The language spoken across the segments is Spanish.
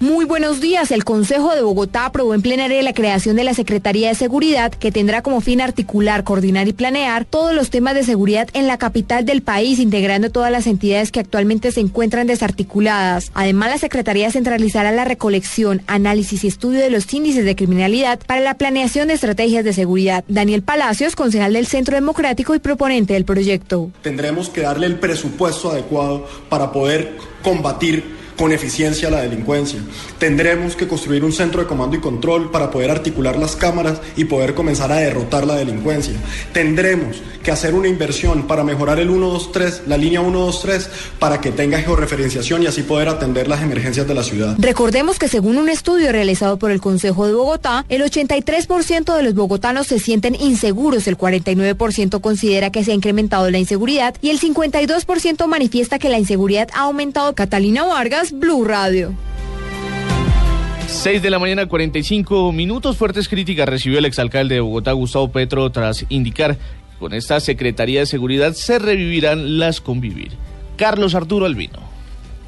Muy buenos días. El Consejo de Bogotá aprobó en plenaria la creación de la Secretaría de Seguridad, que tendrá como fin articular, coordinar y planear todos los temas de seguridad en la capital del país, integrando todas las entidades que actualmente se encuentran desarticuladas. Además, la Secretaría centralizará la recolección, análisis y estudio de los índices de criminalidad para la planeación de estrategias de seguridad. Daniel Palacios, concejal del Centro Democrático y proponente del proyecto. Tendremos que darle el presupuesto adecuado para poder combatir con eficiencia la delincuencia. Tendremos que construir un centro de comando y control para poder articular las cámaras y poder comenzar a derrotar la delincuencia. Tendremos que hacer una inversión para mejorar el 123, la línea 123, para que tenga georreferenciación y así poder atender las emergencias de la ciudad. Recordemos que según un estudio realizado por el Consejo de Bogotá, el 83% de los bogotanos se sienten inseguros, el 49% considera que se ha incrementado la inseguridad y el 52% manifiesta que la inseguridad ha aumentado. Catalina Vargas, Blue Radio. 6 de la mañana, 45 minutos. Fuertes críticas recibió el exalcalde de Bogotá, Gustavo Petro, tras indicar que con esta Secretaría de Seguridad se revivirán las convivir. Carlos Arturo Albino.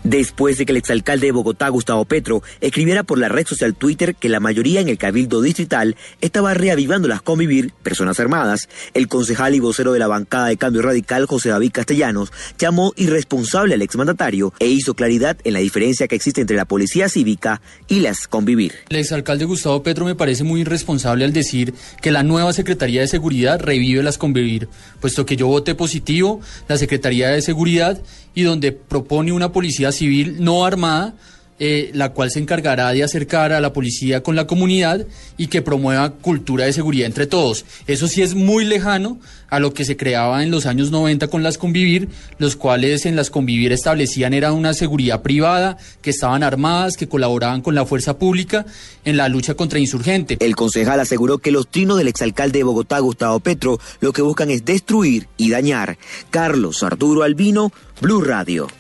Después de que el exalcalde de Bogotá, Gustavo Petro, escribiera por la red social Twitter que la mayoría en el cabildo distrital estaba reavivando las convivir personas armadas, el concejal y vocero de la bancada de cambio radical, José David Castellanos, llamó irresponsable al exmandatario e hizo claridad en la diferencia que existe entre la policía cívica y las convivir. El exalcalde Gustavo Petro me parece muy irresponsable al decir que la nueva Secretaría de Seguridad revive las convivir, puesto que yo voté positivo la Secretaría de Seguridad y donde propone una policía civil no armada, eh, la cual se encargará de acercar a la policía con la comunidad y que promueva cultura de seguridad entre todos. Eso sí es muy lejano a lo que se creaba en los años 90 con las convivir, los cuales en las convivir establecían era una seguridad privada, que estaban armadas, que colaboraban con la fuerza pública en la lucha contra insurgentes. El concejal aseguró que los trinos del exalcalde de Bogotá, Gustavo Petro, lo que buscan es destruir y dañar. Carlos Arturo Albino, Blue Radio.